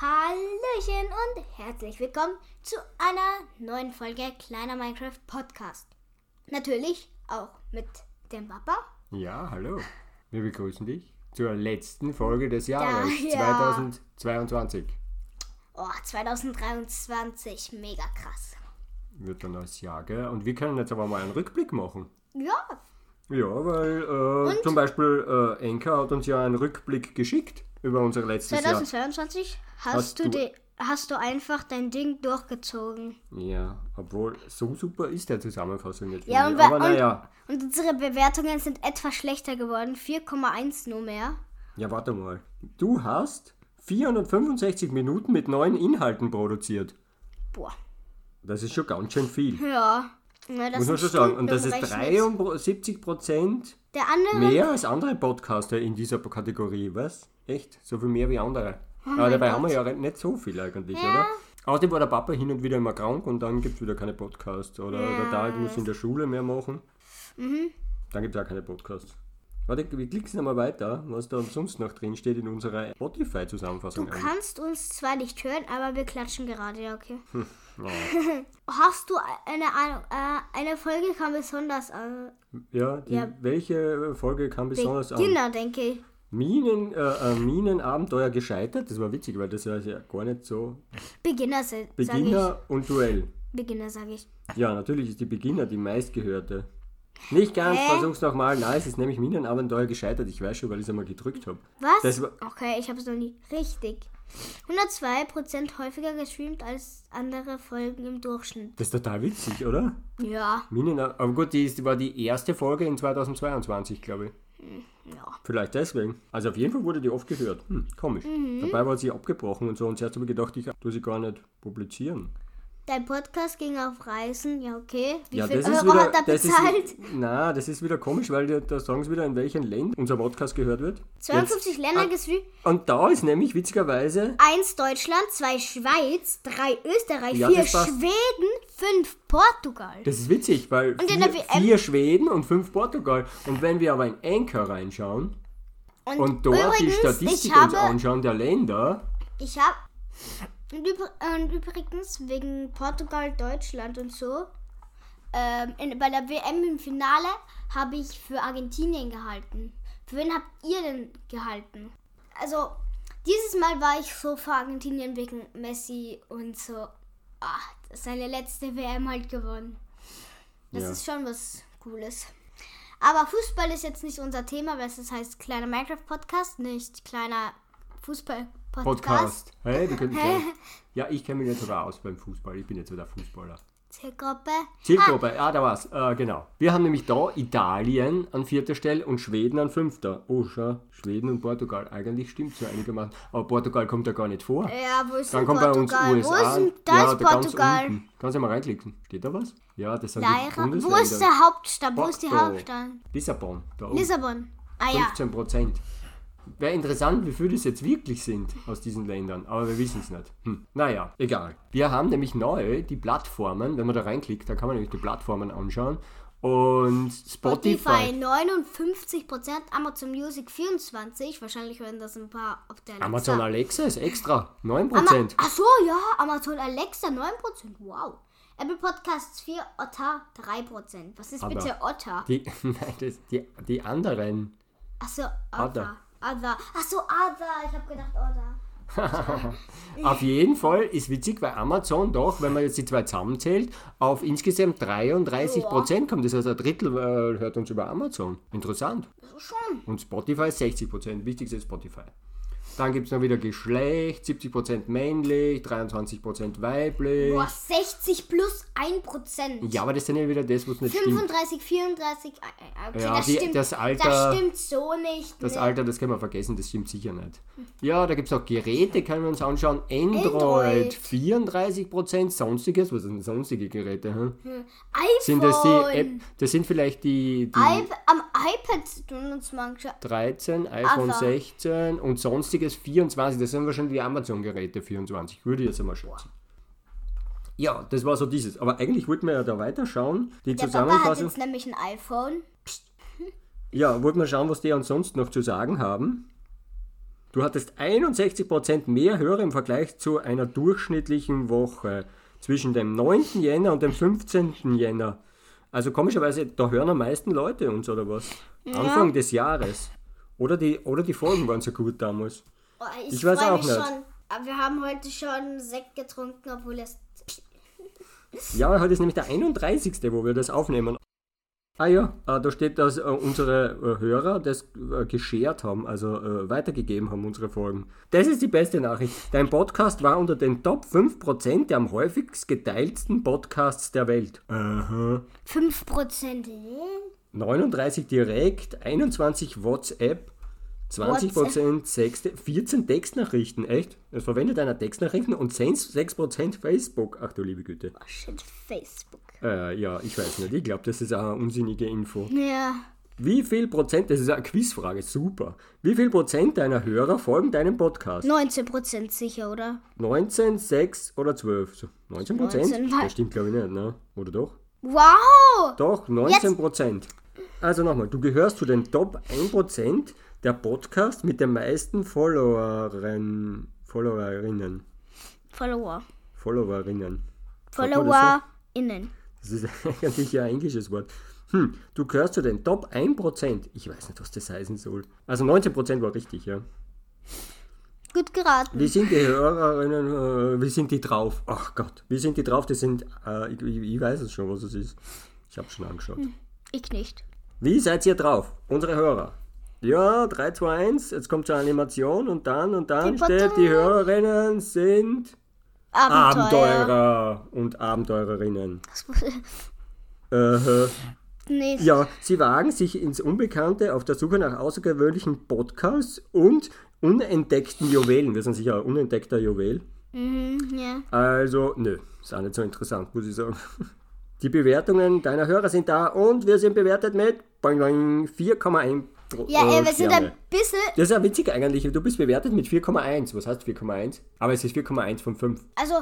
Hallöchen und herzlich willkommen zu einer neuen Folge Kleiner Minecraft Podcast. Natürlich auch mit dem Papa. Ja, hallo. Wir begrüßen dich zur letzten Folge des Jahres ja. 2022. Oh, 2023, mega krass. Wird dann als Jahr, gell? Und wir können jetzt aber mal einen Rückblick machen. Ja, Ja, weil äh, zum Beispiel äh, Enka hat uns ja einen Rückblick geschickt über unser letztes 2022 hast, Hast du, du- hast du einfach dein Ding durchgezogen. Jahr. Ja, obwohl so super ist der Zusammenfassung nicht. Ja, und, aber naja. und, unsere Bewertungen sind etwas schlechter geworden. 4,1 nur mehr. Ja, warte mal. Du hast 465 Minuten mit neuen Inhalten produziert. Boah. Das ist schon ganz schön viel. Ja. Na, das Muss man schon sagen. Und das ist umrechnet. 73 Prozent Mehr als andere Podcaster in dieser Kategorie, was? Echt? So viel mehr wie andere. Oh Aber dabei haben wir ja nicht so viel eigentlich, oder? Außerdem war der Papa hin und wieder immer krank und dann gibt es wieder keine Podcasts. Oder der David muss in der Schule mehr machen. Mhm. Dann gibt es auch keine Podcasts. Warte, wir klicken nochmal weiter, was da sonst noch drin steht in unserer Spotify-Zusammenfassung. Du kannst uns zwar nicht hören, aber wir klatschen gerade, ja, okay. Ja. Hast du eine Ahnung, äh, eine Folge kam besonders an. Ja, die, Ja. welche Folge kam besonders an? Beginner, denke ich. Minen, äh, äh, Minenabenteuer gescheitert? Das war witzig, weil das war ja gar nicht so. Beginner. Beginner und Duell. Beginner, sage ich. Ja, natürlich ist die Beginner die meistgehörte. Nicht ganz, Hä? versuch's nochmal. Nein, es ist nämlich Minenabenteuer gescheitert. Ich weiß schon, weil ich es einmal gedrückt habe. Was? Okay, ich habe es noch nie. Richtig. 102% häufiger gestreamt als andere Folgen im Durchschnitt. Das ist total witzig, oder? Ja, Minen, aber gut, die ist, war die erste Folge in 2022, glaube ich. Ja. Vielleicht deswegen. Also auf jeden Fall wurde die oft gehört. Hm, komisch. Mhm. Dabei war sie abgebrochen und so. Und zuerst habe ich gedacht, ich tue sie gar nicht publizieren. Dein Podcast ging auf Reisen, ja, okay. Wie ja, viel das Euro wieder. hat er bezahlt? Ist, na, das ist wieder komisch, weil da, sagen sie wieder, in welchen Ländern unser Podcast gehört wird. 52 Länder gestreamt. Und da ist nämlich witzigerweise 1 Deutschland, 2 Schweiz, 3 Österreich, Ja, 4 das passt. Schweden, 5 Portugal. Das ist witzig, weil in vier, der WM vier Schweden und fünf Portugal. Und wenn wir aber in Anchor reinschauen und dort die übrigens, Statistik ich uns anschauen der Länder, ich habe, und, übr und übrigens wegen Portugal, Deutschland und so, ähm, in, bei der WM im Finale habe ich für Argentinien gehalten. Für wen habt ihr denn gehalten? Also, dieses Mal war ich so für Argentinien wegen Messi und so. Ah, seine letzte WM halt gewonnen. Das Ja. ist schon was Cooles. Aber Fußball ist jetzt nicht unser Thema, weil es heißt kleiner Minecraft-Podcast, nicht kleiner Fußball-Podcast. Podcast. Hey, du könntest sagen, ja, ich kenne mich nicht sogar aus beim Fußball. Ich bin jetzt so der Fußballer. Zielgruppe. Zielgruppe, ah, da war's. Äh, genau. Wir haben nämlich da Italien an vierter Stelle und Schweden an fünfter. Oh, schau, Schweden und Portugal. Eigentlich stimmt so einigermaßen. Aber Portugal kommt da gar nicht vor. Ja, wo ist Dann kommt bei uns Portugal? USA. Wo ist denn, da ja, da ganz Portugal. unten. Kannst du mal reinklicken. Steht da was? Ja, das sind Leira. die Wo ist der Hauptstadt? Wo ist die. Hauptstadt? Lissabon. Da oben. Lissabon. Ah ja. 15 Prozent. Wäre interessant, wie viele das jetzt wirklich sind aus diesen Ländern, aber wir wissen es nicht. Hm. Naja, egal. Wir haben nämlich neu die Plattformen, wenn man da reinklickt, da kann man nämlich die Plattformen anschauen. Und Spotify Spotify. 59%, Amazon Music 24%, wahrscheinlich werden das ein paar auf der Alexa. Amazon Alexa ist extra. 9%. Ama Ach so, ja, Amazon Alexa 9%, wow. Apple Podcasts 4, Otter 3%. Was ist Aber- bitte Otter? die, nein, das, die, die anderen. Ach so, Other. Other. Other. Ach so, Other. Ich habe gedacht Otter. Auf jeden Fall ist witzig, weil Amazon doch, wenn man jetzt die zwei zusammenzählt, auf insgesamt 33% kommt. Das heißt, ein Drittel äh, hört uns über Amazon. Interessant. Schon. Und Spotify ist 60%. Wichtigste ist Spotify. Dann gibt es noch wieder Geschlecht, 70% männlich, 23% weiblich. Boah, 60 plus 1%. Ja, aber das ist dann ja wieder das, was nicht stimmt. 35, 34, äh, okay, Ja, das, die- stimmt, das Alter- das stimmt so nicht. Das ne? Alter, das können wir vergessen, das stimmt sicher nicht. Ja, da gibt es auch Geräte, können wir uns anschauen. Android, Android. 34%, sonstiges, was sind sonstige Geräte? Hm? iPhone. Sind das die App, das sind vielleicht die, die iP am iPad tun uns manche. 13, iPhone Also. 16 und sonstiges 24. Das sind wahrscheinlich die Amazon-Geräte 24, würde ich jetzt einmal schätzen. Ja, das war so dieses. Aber eigentlich wollten wir ja da weiterschauen. Die Der Papa hat Zusammenfassung. jetzt nämlich ein iPhone. Ja, wollten wir schauen, was die uns sonst noch zu sagen haben. Du hattest 61% mehr Hörer im Vergleich zu einer durchschnittlichen Woche zwischen dem 9. Jänner und dem 15. Jänner. Also komischerweise, da hören am meisten Leute uns, oder was? Anfang des Jahres. Oder die, oder die Folgen waren so gut damals. Oh, Ich weiß freu auch nicht. Schon, aber wir haben heute schon Sekt getrunken, obwohl es. Ja, heute ist nämlich der 31., wo wir das aufnehmen. Ah ja, äh, da steht, dass äh, unsere äh, Hörer das geshared haben, also weitergegeben haben, unsere Folgen. Das ist die beste Nachricht. Dein Podcast war unter den Top 5% der am häufigst geteilten Podcasts der Welt. Aha. 5%. 39 direkt, 21 WhatsApp, 20% Sexte, 14 Textnachrichten, echt? Es verwendet einer Textnachrichten und 10 6% Facebook. Ach du liebe Güte. Oh shit, Facebook. Äh, ja, ich weiß nicht. Ich glaube, das ist eine unsinnige Info. Ja. Wie viel Prozent, das ist eine Quizfrage, super. Wie viel Prozent deiner Hörer folgen deinem Podcast? 19% sicher, oder? 19, 6 oder 12? So, 19 Prozent? 19, weil- Das stimmt, glaube ich, nicht, ne? Oder doch? Wow! Doch, 19 Prozent. Also nochmal, du gehörst zu den Top 1 Prozent der Podcast mit den meisten Followeren, Followerinnen. Follower. Followerinnen. FollowerInnen. Das ist eigentlich ein englisches Wort. Hm, du gehörst zu den Top 1%. Ich weiß nicht, was das heißen soll. Also 19% war richtig, ja. Gut geraten. Wie sind die Hörerinnen, äh, wie sind die drauf? Ach Gott, wie sind die drauf? Das sind, äh, ich, ich ich weiß es schon, was es ist. Ich habe schon angeschaut. Ich nicht. Wie seid ihr drauf, unsere Hörer? Ja, 3, 2, 1, jetzt kommt zur Animation und dann und dann Die steht, die Hörerinnen sind Abenteuer. Abenteurer und Abenteurerinnen. Äh, nee, Ja, sie wagen sich ins Unbekannte auf der Suche nach außergewöhnlichen Podcasts und unentdeckten Juwelen. Wir sind sicher ein unentdeckter Juwel. Mhm, ja. Also, nö, ist auch nicht so interessant, muss ich sagen. Die Bewertungen deiner Hörer sind da und wir sind bewertet mit boing, boing, 4,1 Pro- Ja, äh, wir sind ein bisschen. Das ist ja witzig eigentlich. Du bist bewertet mit 4,1. Was heißt 4,1? Aber es ist 4,1 von 5. Also,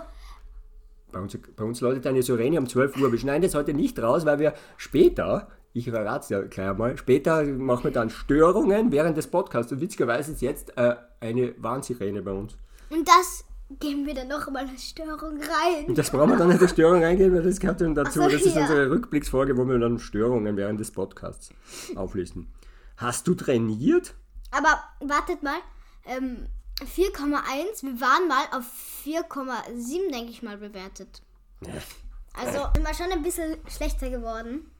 Bei uns, bei uns läutet eine Sirene um 12 Uhr. Wir schneiden das heute nicht raus, weil wir später, ich verrate es ja gleich mal, später machen wir dann Störungen während des Podcasts. Und witzigerweise ist jetzt äh, eine Warnsirene bei uns. und das geben wir dann noch mal eine Störung rein. Und das brauchen wir dann der Störung reingehen, weil das gehört dann dazu. So, das ist ja. unsere Rückblicksfolge, wo wir dann Störungen während des Podcasts auflisten. Hast du trainiert? Aber wartet mal. Ähm, 4,1. Wir waren mal auf 4,7, denke ich mal, bewertet. Also, sind wir schon ein bisschen schlechter geworden.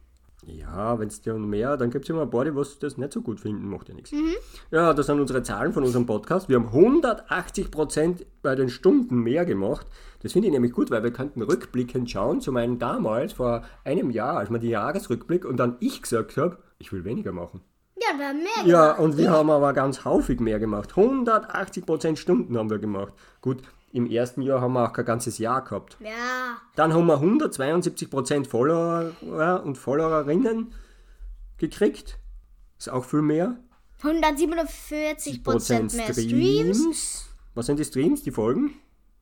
Ja, wenn es dir mehr, dann gibt es immer ein paar, die was das nicht so gut finden, macht ja nichts. Mhm. Ja, das sind unsere Zahlen von unserem Podcast. Wir haben 180% bei den Stunden mehr gemacht. Das finde ich nämlich gut, weil wir könnten rückblickend schauen zu meinen damals, vor einem Jahr, als wir die Jahresrückblick und dann ich gesagt habe, ich will weniger machen. Ja, wir haben mehr Ja, gemacht. und wir haben aber ganz haufig mehr gemacht. 180% Stunden haben wir gemacht. Gut, im ersten Jahr haben wir auch kein ganzes Jahr gehabt. Ja. Dann haben wir 172% Follower und Followerinnen gekriegt. Ist auch viel mehr. 147% mehr Streams. Was sind die Streams, die Folgen?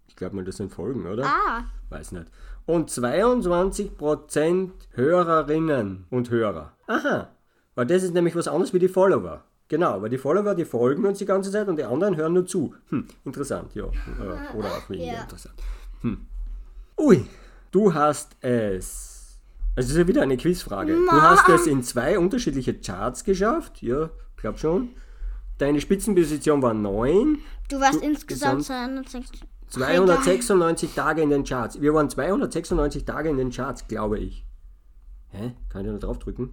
Ich glaube mal, das sind Folgen, oder? Ah, Weiß nicht. Und 22% Hörerinnen und Hörer. Aha. Weil das ist nämlich was anderes wie die Follower. Genau, weil die Follower, die folgen uns die ganze Zeit und die anderen hören nur zu. Hm, interessant, ja. Äh, Oder auch weniger Ja. interessant. Hm. Ui, du hast es. Also das ist ja wieder eine Quizfrage. Du hast es in zwei unterschiedliche Charts geschafft. Ja, glaub schon. Deine Spitzenposition war 9. du warst Du- insgesamt gesamt- 260. 296 Tage in den Charts. Wir waren 296 Tage in den Charts, glaube ich. Hä? Kann ich da nicht draufdrücken?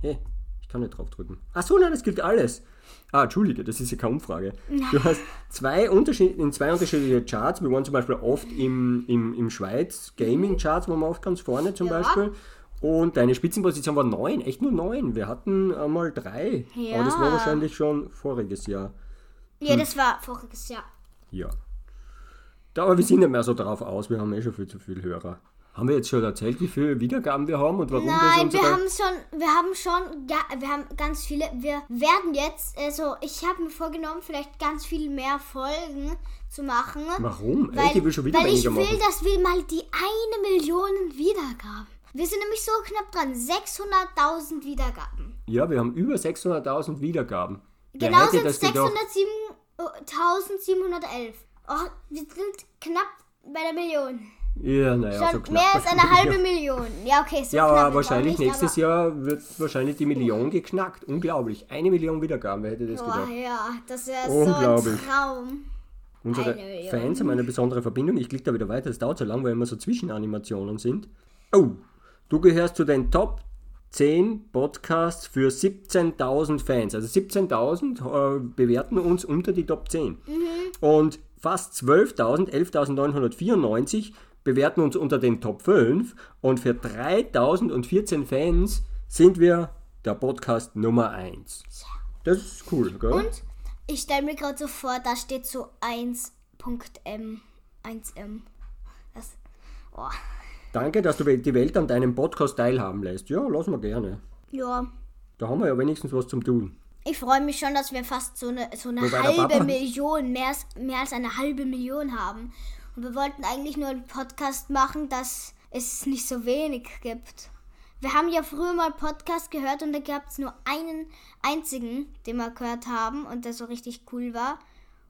Hä? Ich kann nicht draufdrücken. Ach so, nein, das gilt alles. Ah, Entschuldige, das ist ja keine Umfrage. Du hast zwei Unterschied in zwei unterschiedliche Charts. Wir waren zum Beispiel oft im, im, im Schweiz Gaming Charts, waren wir oft ganz vorne zum Ja. Beispiel. Und deine Spitzenposition war 9, echt nur 9. Wir hatten einmal drei. Aber das war Ja. wahrscheinlich schon voriges Jahr. Ja, das war voriges Jahr. Ja. Aber wir sind nicht mehr so drauf aus, wir haben eh schon viel zu viele Hörer. Haben wir jetzt schon erzählt, wie viele Wiedergaben wir haben und warum Nein, unsere... wir haben schon, wir haben schon, ga- wir haben ganz viele. Wir werden jetzt, also ich habe mir vorgenommen, vielleicht ganz viel mehr Folgen zu machen. Warum? Weil, ich will schon wieder weil ich will, machen. dass wir mal die eine Million Wiedergaben. Wir sind nämlich so knapp dran, 600.000 Wiedergaben. Ja, wir haben über 600.000 Wiedergaben. Genau sind das gedacht? Oh, 1711. Oh, wir sind knapp bei der Million. Ja, naja, Schon so knapp. mehr als eine halbe Million. Ja, okay, so Ja, aber wahrscheinlich nicht, nächstes Jahr wird wahrscheinlich die Million geknackt. Unglaublich. Eine Million Wiedergaben, wer hätte das aber, Boah, gedacht? ja, das wäre so ein. Traum. Unsere. Fans haben eine besondere Verbindung. Ich klicke da wieder weiter, das dauert so lang, weil immer so Zwischenanimationen sind. Oh, du gehörst zu den Top 10 Podcasts für 17.000 Fans. Also 17.000 äh, bewerten uns unter die Top 10. Und fast 12.000, 11.994 bewerten uns unter den Top 5. Und für 3.014 Fans sind wir der Podcast Nummer 1. Das ist cool, gell? Und ich stelle mir gerade so vor, da steht so 1.m. 1m. Das. Oh. Danke, dass du die Welt an deinem Podcast teilhaben lässt. Ja, lassen wir gerne. Ja. Da haben wir ja wenigstens was zum Tun. Ich freue mich schon, dass wir fast so eine, so eine halbe Million, mehr mehr als eine halbe Million haben. Und wir wollten eigentlich nur einen Podcast machen, dass es nicht so wenig gibt. Wir haben ja früher mal Podcast gehört und da gab es nur einen einzigen, den wir gehört haben und der so richtig cool war.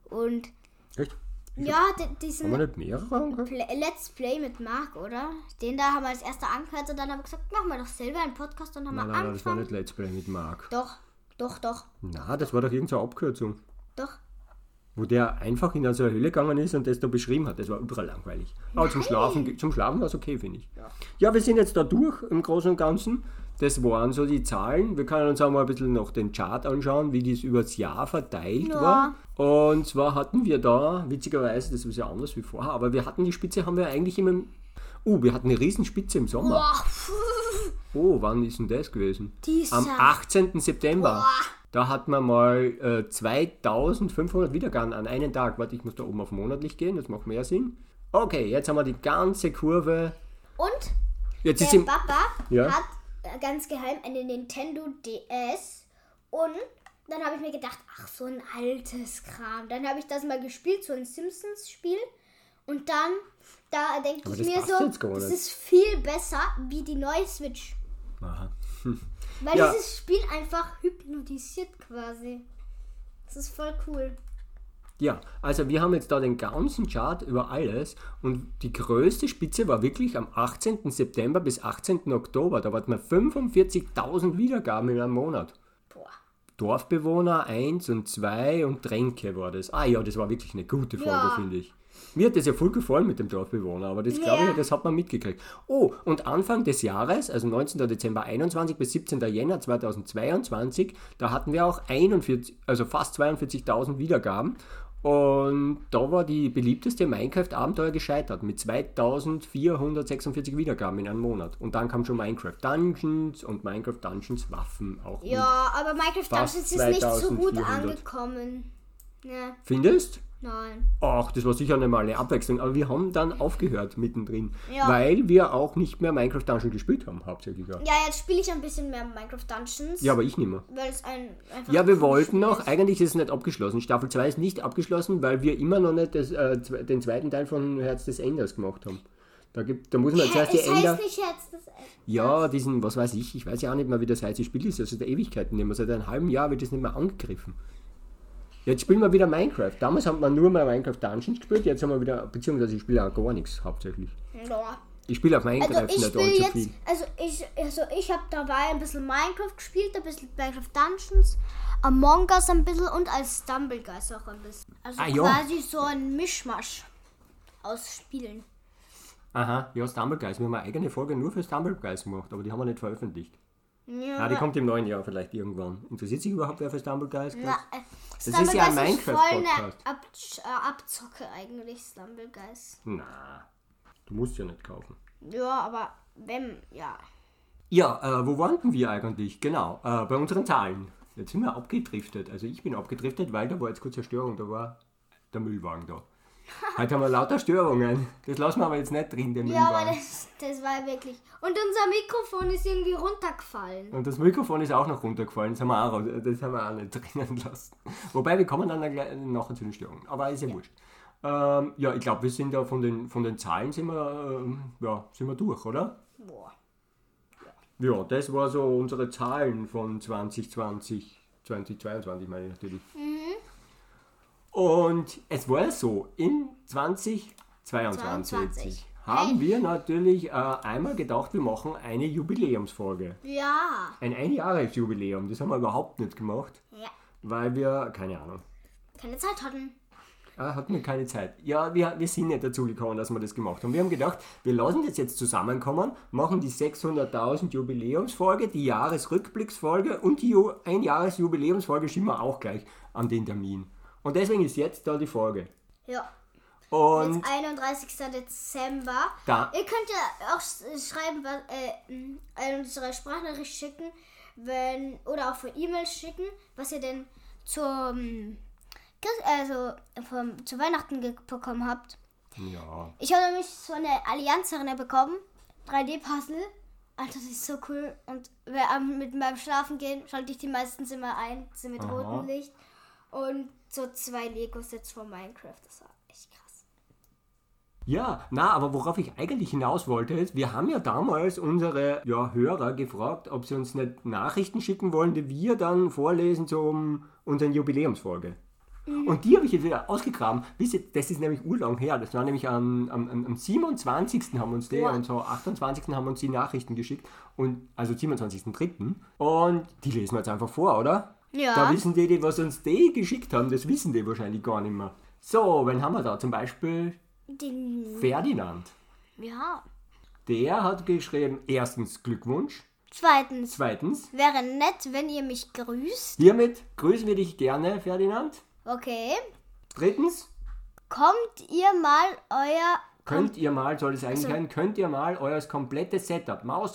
Und Echt? ja, di- Haben wir diesen nicht mehrere angehört? Play, Let's Play mit Marc, oder? Den da haben wir als erster angehört und dann haben wir gesagt, machen wir doch selber einen Podcast und haben Nein, wir nein, nein, das war angefangen. nicht Let's Play mit Marc. Doch, doch, doch, Na, das war doch irgendeine Abkürzung. Wo der einfach in so eine Höhle gegangen ist und das da beschrieben hat. Das war überall langweilig. Aber zum Schlafen, zum Schlafen war es okay, finde ich. Ja. wir sind jetzt da durch im Großen und Ganzen. Das waren so die Zahlen. Wir können uns auch mal ein bisschen noch den Chart anschauen, wie das übers Jahr verteilt Ja. war. Und zwar hatten wir da, witzigerweise, das ist ja anders wie vorher, aber wir hatten die Spitze, haben wir eigentlich immer. im- Oh, wir hatten eine Riesenspitze im Sommer. Boah, Oh, wann ist denn das gewesen? Dieser. Am 18. September. Boah. Da hat man mal äh, 2500 Wiedergaben an einen Tag. Warte, ich muss da oben auf monatlich gehen, das macht mehr Sinn. Okay, jetzt haben wir die ganze Kurve. Und Jetzt ist der im. Papa Ja. hat äh, ganz geheim eine Nintendo DS und dann habe ich mir gedacht, ach so ein altes Kram. Dann habe ich das mal gespielt, so ein Simpsons-Spiel und dann da denke ich mir so, das ist viel besser wie die neue Switch, Aha. weil Ja. dieses Spiel einfach hypnotisiert quasi. Das ist voll cool. Ja, also wir haben jetzt da den ganzen Chart über alles und die größte Spitze war wirklich am 18. September bis 18. Oktober. Da hatten wir 45.000 Wiedergaben in einem Monat. Boah. Dorfbewohner 1 und 2 und Tränke war das. Ah ja, das war wirklich eine gute Folge, Ja. finde ich. Mir hat das ja voll gefallen mit dem Dorfbewohner, aber das glaube ich, das hat man mitgekriegt. Oh, und Anfang des Jahres, also 19. Dezember 21 bis 17. Jänner 2022, da hatten wir auch 41, also fast 42.000 Wiedergaben. Und da war die beliebteste Minecraft-Abenteuer gescheitert mit 2446 Wiedergaben in einem Monat. Und dann kam schon Minecraft Dungeons und Minecraft Dungeons Waffen auch. Ja, aber Minecraft Dungeons ist nicht so gut 2400. angekommen. Ja, Findest? Nein. Ach, das war sicher einmal eine Abwechslung, aber wir haben dann aufgehört mittendrin, Ja. weil wir auch nicht mehr Minecraft Dungeon gespielt haben, hauptsächlich. Ja, Ja, jetzt spiele ich ein bisschen mehr Minecraft Dungeons. ja aber ich nicht mehr. Weil es ein einfach Ja, wir wollten noch, ist. eigentlich ist es nicht abgeschlossen. Staffel 2 ist nicht abgeschlossen, weil wir immer noch nicht das, äh, den zweiten Teil von Herz des Enders gemacht haben. Da, gibt, da muss man zuerst die es Ender. heißt nicht jetzt das Ja, diesen, was weiß ich, ich weiß ja auch nicht mehr, wie das heißt. Das Spiel ist also der Ewigkeiten nicht mehr. Seit einem halben Jahr wird das nicht mehr angegriffen. Jetzt spielen wir wieder Minecraft. Damals haben wir nur mal Minecraft Dungeons gespielt, jetzt haben wir wieder, beziehungsweise ich spiele auch gar nichts hauptsächlich. Ja. Ich spiele auf Minecraft Also ich nicht allzu jetzt, viel. also ich, also ich habe dabei ein bisschen Minecraft gespielt, ein bisschen Minecraft Dungeons, Among Us ein bisschen und als Stumbleguys auch ein bisschen. Also Ah, ja. quasi so ein Mischmasch aus Spielen. Aha, ja, Stumbleguys. Wir haben eine eigene Folge nur für Stumbleguys gemacht, aber die haben wir nicht veröffentlicht. Ja, Ah, die kommt im neuen Jahr vielleicht irgendwann. Interessiert sich überhaupt wer für Stumbleguys? na, äh, Das ist ja ein Minecraft-Podcast. Ab äh, Abzocke eigentlich, Stumbleguys. Na, du musst ja nicht kaufen. Ja, aber wenn, ja. Ja, äh, wo waren wir eigentlich? Genau, äh, bei unseren Zahlen. Jetzt sind wir abgedriftet. Also ich bin abgedriftet, weil da war jetzt kurz eine Störung, da war der Müllwagen da. Heute haben wir lauter Störungen. Das lassen wir aber jetzt nicht drin, den Ja, aber das, das war wirklich. Und unser Mikrofon ist irgendwie runtergefallen. Und das Mikrofon ist auch noch runtergefallen, das haben wir auch, raus- das haben wir auch nicht drinnen lassen. Wobei, wir kommen dann gleich- nachher zu den Störungen. Aber ist ja, wurscht. Ähm, ja, ich glaube, wir sind da von den, von den Zahlen sind wir, ähm, ja, sind wir durch, oder? Boah. Ja, das war so unsere Zahlen von 2020, 2022 meine ich natürlich. Und es war so, in 2022 22. haben wir natürlich äh, einmal gedacht, wir machen eine Jubiläumsfolge. Ja. Ein Einjahresjubiläum, das haben wir überhaupt nicht gemacht, Ja. weil wir, keine Ahnung, Keine Zeit hatten. Ah, hatten wir keine Zeit. Ja, wir, wir sind nicht dazu gekommen, dass wir das gemacht haben. Wir haben gedacht, wir lassen das jetzt zusammenkommen, machen die 600.000 Jubiläumsfolge, die Jahresrückblicksfolge und die Ju Einjahresjubiläumsfolge schieben wir auch gleich an den Termin. Und deswegen ist jetzt da die Folge. Ja. Und Jetzt 31. Dezember. da, Ihr könnt ja auch s- schreiben, was, äh, m, äh, unsere Sprachnachricht schicken, wenn, oder auch für E-Mails schicken, was ihr denn zum, also vom, zu Weihnachten bekommen habt. ja, Ich habe nämlich so eine Allianz-Arena bekommen, 3D-Puzzle. Alter, das ist so cool. Und mit meinem Schlafen gehen, schalte ich die meistens immer ein, so mit Aha. rotem Licht. Und so zwei Lego-Sets von Minecraft. Das war echt krass. Ja, na, aber worauf ich eigentlich hinaus wollte, ist, wir haben ja damals unsere ja, Hörer gefragt, ob sie uns nicht Nachrichten schicken wollen, die wir dann vorlesen zum unseren Jubiläumsfolge. Und die habe ich jetzt wieder ausgegraben. Wisst ihr, das ist nämlich urlang her. Das war nämlich am, am, am am 27. haben uns die Boah. und so 28. haben uns die Nachrichten geschickt. Und, also 27.3. Und die lesen wir jetzt einfach vor, oder? Ja. Da wissen die, die, was uns die geschickt haben, das wissen die wahrscheinlich gar nicht mehr. So, wen haben wir da? Zum Beispiel Den, Ferdinand. ja. Der hat geschrieben, erstens Glückwunsch, Zweitens, zweitens, wäre nett, wenn ihr mich grüßt. hiermit grüßen wir dich gerne, Ferdinand. Okay. Drittens, Kommt ihr mal euer. könnt ihr mal, soll es eigentlich Also- sein, könnt ihr mal euer komplettes Setup, Maus,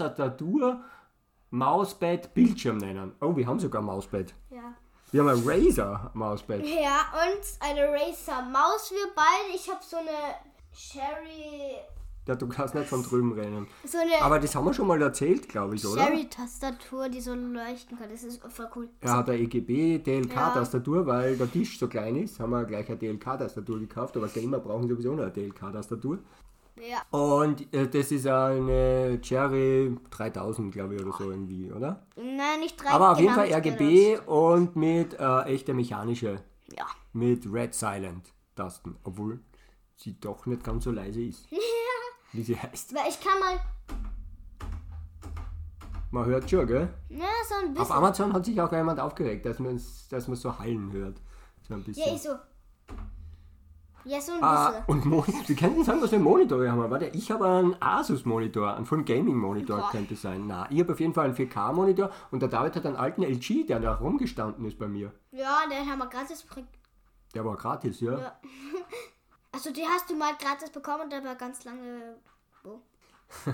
Mauspad, Bildschirm nennen. Oh, wir haben sogar ein Mauspad. Ja. Wir haben ein Razer Mauspad. Ja, und eine Racer Maus, wir beide. Ich habe so eine Sherry. Ja, du kannst nicht von drüben rennen. So Aber das haben wir schon mal erzählt, glaube ich, oder? Sherry-Tastatur, die so leuchten kann. Das ist voll cool. Er hat eine EGB Ja. DLK-Tastatur, weil der Tisch so klein ist, haben wir gleich eine DLK-Tastatur gekauft, aber Gamer brauchen sowieso noch eine DLK-Tastatur. Ja. Und äh, das ist eine Cherry 3000, glaube ich, oder so irgendwie, oder? Nein, nicht drei. Aber auf jeden genau, Fall RGB und mit äh, echter mechanische, genau. Ja. mit Red Silent Tasten, obwohl sie doch nicht ganz so leise ist, wie sie heißt. Weil ich kann mal. Man hört schon, gell? Ja, so ein Auf bisschen. Amazon hat sich auch jemand aufgeregt, dass man dass so Hallen hört. So ein bisschen. Ja, ich so. Ja, so ein Ah, bisschen. und Moni Sie könnten sagen, was für Monitore haben wir. Warte, ich habe einen Asus-Monitor, einen Full Gaming-Monitor Boah. könnte sein. Na, ich habe auf jeden Fall einen 4K-Monitor und der David hat einen alten LG, der da rumgestanden ist bei mir. Ja, den haben wir gratis. bekommen. Der war gratis, ja. Ja. Also, die hast du mal gratis bekommen, aber ganz lange. Wo?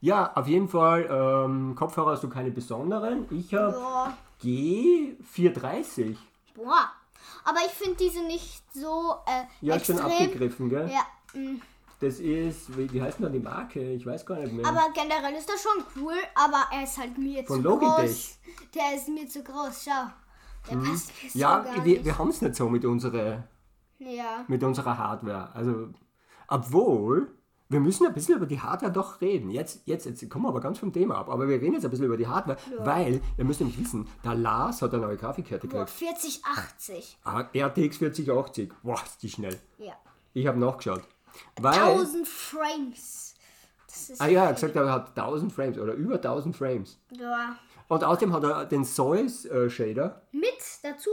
Ja, auf jeden Fall, ähm, Kopfhörer hast du keine besonderen. Ich habe Boah. G430. Boah. Aber ich finde diese nicht so äh, Ja, ist schon extrem. abgegriffen, gell? Ja, mm. Das ist, wie, wie heißt denn da die Marke? Ich weiß gar nicht mehr. aber generell ist das schon cool, aber er ist halt mir Von zu Logitech. groß. Der ist mir zu groß, schau. Der passt mir so ja, gar wir, nicht. wir haben es nicht so mit unserer Ja. mit unserer Hardware. Also, obwohl, wir müssen ein bisschen über die Hardware doch reden. Jetzt, jetzt, jetzt kommen wir aber ganz vom Thema ab, aber wir reden jetzt ein bisschen über die Hardware, weil, ihr müsst nämlich wissen, der Lars hat eine neue Grafikkarte gekriegt. 4080. Ah, RTX 4080. Boah, ist die schnell. Ja. Ich habe nachgeschaut. Weil, 1000 Frames. Ah ja, er hat gesagt, er hat 1000 Frames oder über 1000 Frames. Ja. Und außerdem hat er den Soils äh, Shader, Mit dazu?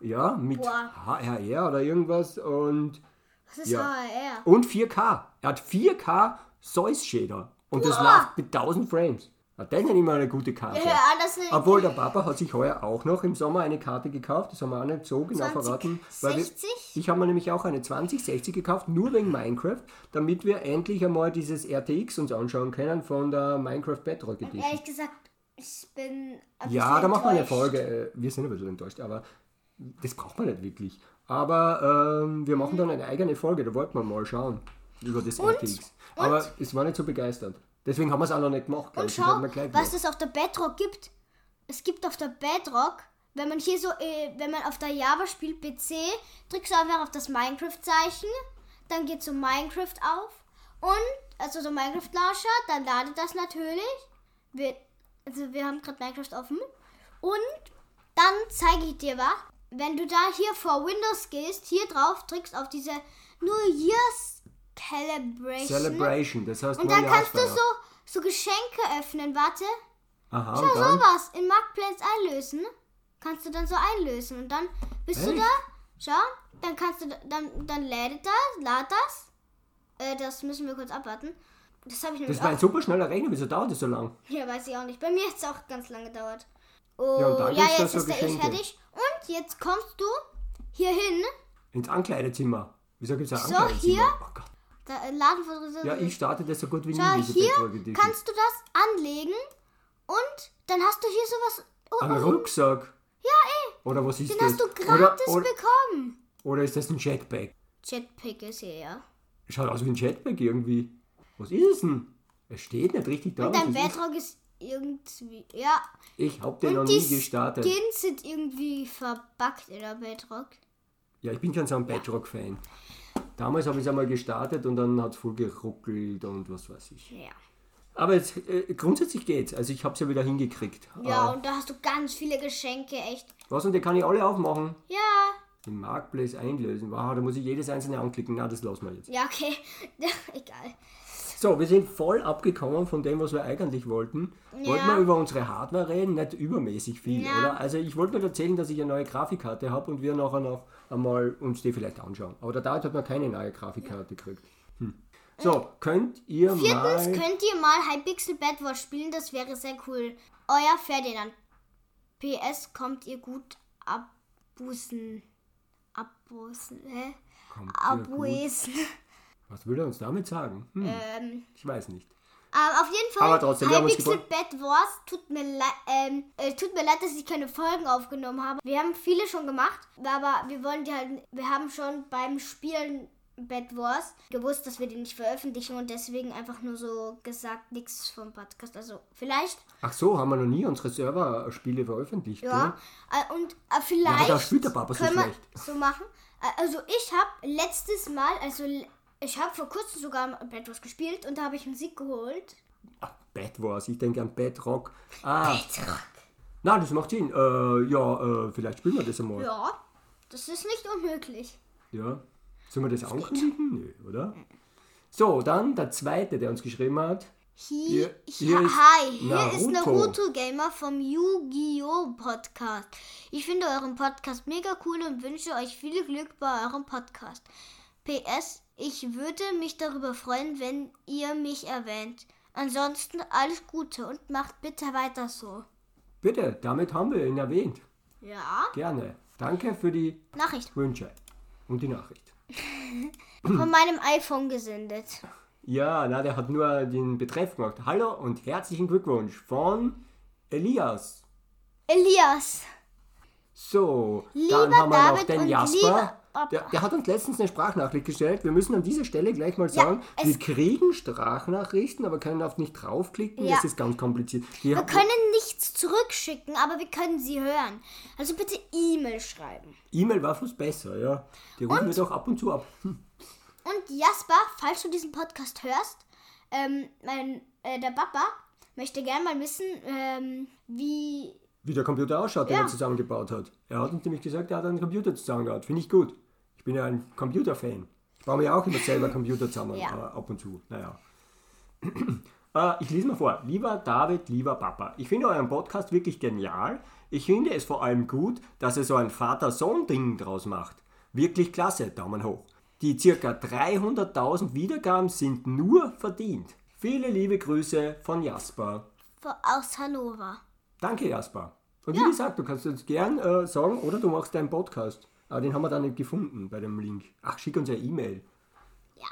ja, mit Boah. HRR oder irgendwas und Was ist Ja. HRR? Und 4K. Er hat 4K Source Shader. Und das Boah. läuft mit 1000 Frames. Ja, das ist nicht immer eine gute Karte. Ja, das ist Obwohl der Papa hat sich heuer auch noch im Sommer eine Karte gekauft. Das haben wir auch nicht so genau 20, verraten. Weil wir, 60? ich habe mir nämlich auch eine 2060 gekauft, nur wegen Minecraft, damit wir endlich einmal dieses RTX uns anschauen können von der Minecraft Bedrock Edition. Ehrlich gesagt, ich bin. Ja, da machen wir eine. Folge. Äh, Wir sind ein bisschen enttäuscht, aber das braucht man nicht wirklich. Aber ähm, wir machen dann eine eigene Folge, da wollten wir mal schauen über das RTX. Aber es war nicht so begeistert. Deswegen haben wir es auch noch nicht gemacht. Und schau, was es auf der Bedrock gibt. Es gibt auf der Bedrock, wenn man hier so, äh, wenn man auf der Java spielt PC, drückst du einfach auf das Minecraft-Zeichen, dann geht so Minecraft auf und, also so Minecraft-Launcher, dann ladet das natürlich. Wir, also wir haben gerade Minecraft offen. Und dann zeige ich dir was, wenn du da hier vor Windows gehst, hier drauf drückst auf diese New Year's Celebration. Celebration, das heißt Und dann kannst du so, so Geschenke öffnen. Warte. Aha, Schau, sowas. In Marketplace einlösen. Kannst du dann so einlösen. Und dann bist du Echt? da. Schau. Dann kannst du, da- dann, dann lädt das, lad das. Äh, das müssen wir kurz abwarten. Das habe ich Das nämlich war ein super schneller Rechner, wieso dauert das so lang? Ja, weiß ich auch nicht. Bei mir hat es auch ganz lange gedauert. Oh, Ja, ja, jetzt ist der eh Geschenke. fertig. Jetzt kommst du hier hin. Ins Ankleidezimmer. Wieso gibt es ein So, Ankleidezimmer? hier? Oh Gott. Da, äh, Laden Ja, ich starte das so gut wie nie, Schau, hier kannst du das anlegen. Und dann hast du hier sowas. Oh, Ein Rucksack. ja, ey. Oder was ist Den das? hast du oder, gratis oder, bekommen. oder ist das ein Jetpack? Jetpack ist hier, ja. Schaut aus wie ein Jetpack irgendwie. Was ist es denn? Es steht nicht richtig da. Und dein es ist. Irgendwie. Ja. Ich hab den noch Und nie die gestartet. Skins sind irgendwie verbuggt in der Bedrock. Ja, ich bin schon so ein Bedrock-Fan. Damals habe ich es einmal gestartet und dann hat es voll geruckelt und was weiß ich. Ja. Aber jetzt, äh, grundsätzlich geht's. Also ich habe es ja wieder hingekriegt. Ja, Äh, und da hast du ganz viele Geschenke, echt. was und die kann ich alle aufmachen. Ja. Den Marketplace einlösen. Wow, da muss ich jedes einzelne anklicken. Na, das lassen wir jetzt. Ja, okay. Egal. So, wir sind voll abgekommen von dem, was wir eigentlich wollten. Ja. Wollten wir über unsere Hardware reden? Nicht übermäßig viel, Ja. oder? Also ich wollte nur erzählen, dass ich eine neue Grafikkarte habe und wir nachher noch einmal uns die vielleicht anschauen. Aber der David hat noch keine neue Grafikkarte gekriegt. Hm. So, könnt ihr Viertens mal... könnt ihr mal Hypixel Bad Wars spielen, das wäre sehr cool. Euer Ferdinand. PS kommt ihr gut abbußen. Abbußen, hä? Kommt? Abuesen. Was will er uns damit sagen? Hm, Ähm, ich weiß nicht. aber auf jeden Fall, Aber trotzdem, wir haben uns. Bad Wars, tut mir, ähm, äh, tut mir leid, dass ich keine Folgen aufgenommen habe. Wir haben viele schon gemacht, aber wir wollen die halt, wir haben schon beim Spielen Bad Wars gewusst, dass wir die nicht veröffentlichen und deswegen einfach nur so gesagt, nichts vom Podcast. Also vielleicht, Ach so, haben wir noch nie unsere Server-Spiele veröffentlicht, ja, äh, und äh, Ja, vielleicht aber da spielt der Papa so können wir schlecht. so machen. Äh, Also ich habe letztes Mal, also ich habe vor kurzem sogar Bad Wars gespielt und da habe ich Musik geholt. Ach, Bad Wars, ich denke an Bedrock. Ah, Bedrock. na, das macht Sinn. Äh, ja, äh, vielleicht spielen wir das einmal. Ja, das ist nicht unmöglich. Ja. Sollen wir das ankündigen? Nö, oder? So, dann der zweite, der uns geschrieben hat. Hier, Hier- hier, ist hi, hier ist Naruto. Naruto Gamer vom Yu-Gi-Oh! Podcast. Ich finde euren Podcast mega cool und wünsche euch viel Glück bei eurem Podcast. PS, ich würde mich darüber freuen, wenn ihr mich erwähnt. Ansonsten alles Gute und macht bitte weiter so. Bitte, damit haben wir ihn erwähnt. Ja, Gerne. Danke für die Nachricht Wünsche und die Nachricht. von meinem iPhone gesendet. Ja, na, der hat nur den Betreff gemacht. Hallo und herzlichen Glückwunsch von Elias. Elias, So, Lieber dann haben wir noch David den und Jasper. Papa. Der, der hat uns letztens eine Sprachnachricht gestellt. Wir müssen an dieser Stelle gleich mal sagen, es- wir kriegen Sprachnachrichten, aber können auf nicht draufklicken. Ja. Das ist ganz kompliziert. Die wir können nichts zurückschicken, aber wir können sie hören. Also bitte E-Mail schreiben. E-Mail war fast besser, ja. Die rufen wir doch ab und zu ab. Hm. Und Jasper, falls du diesen Podcast hörst, ähm, mein, äh, der Papa möchte gerne mal wissen, ähm, wie. Wie der Computer ausschaut, den Ja. er zusammengebaut hat. Er hat uns nämlich gesagt, er hat einen Computer zusammengebaut. Finde ich gut. Ich bin ja ein Computerfan. Ich baue mir auch immer selber Computer zusammen, Ja. aber ab und zu. Naja. Äh, ich lese mal vor. Lieber David, lieber Papa, ich finde euren Podcast wirklich genial. Ich finde es vor allem gut, dass ihr so ein Vater-Sohn-Ding draus macht. Wirklich klasse, Daumen hoch. Die circa 300.000 Wiedergaben sind nur verdient. Viele liebe Grüße von Jasper. aus Hannover. Danke, Jasper. Und wie gesagt, du kannst uns gern äh, sagen, oder du machst deinen Podcast. Aber den haben wir dann nicht gefunden bei dem Link. Ach, schick uns eine E-Mail. Ja.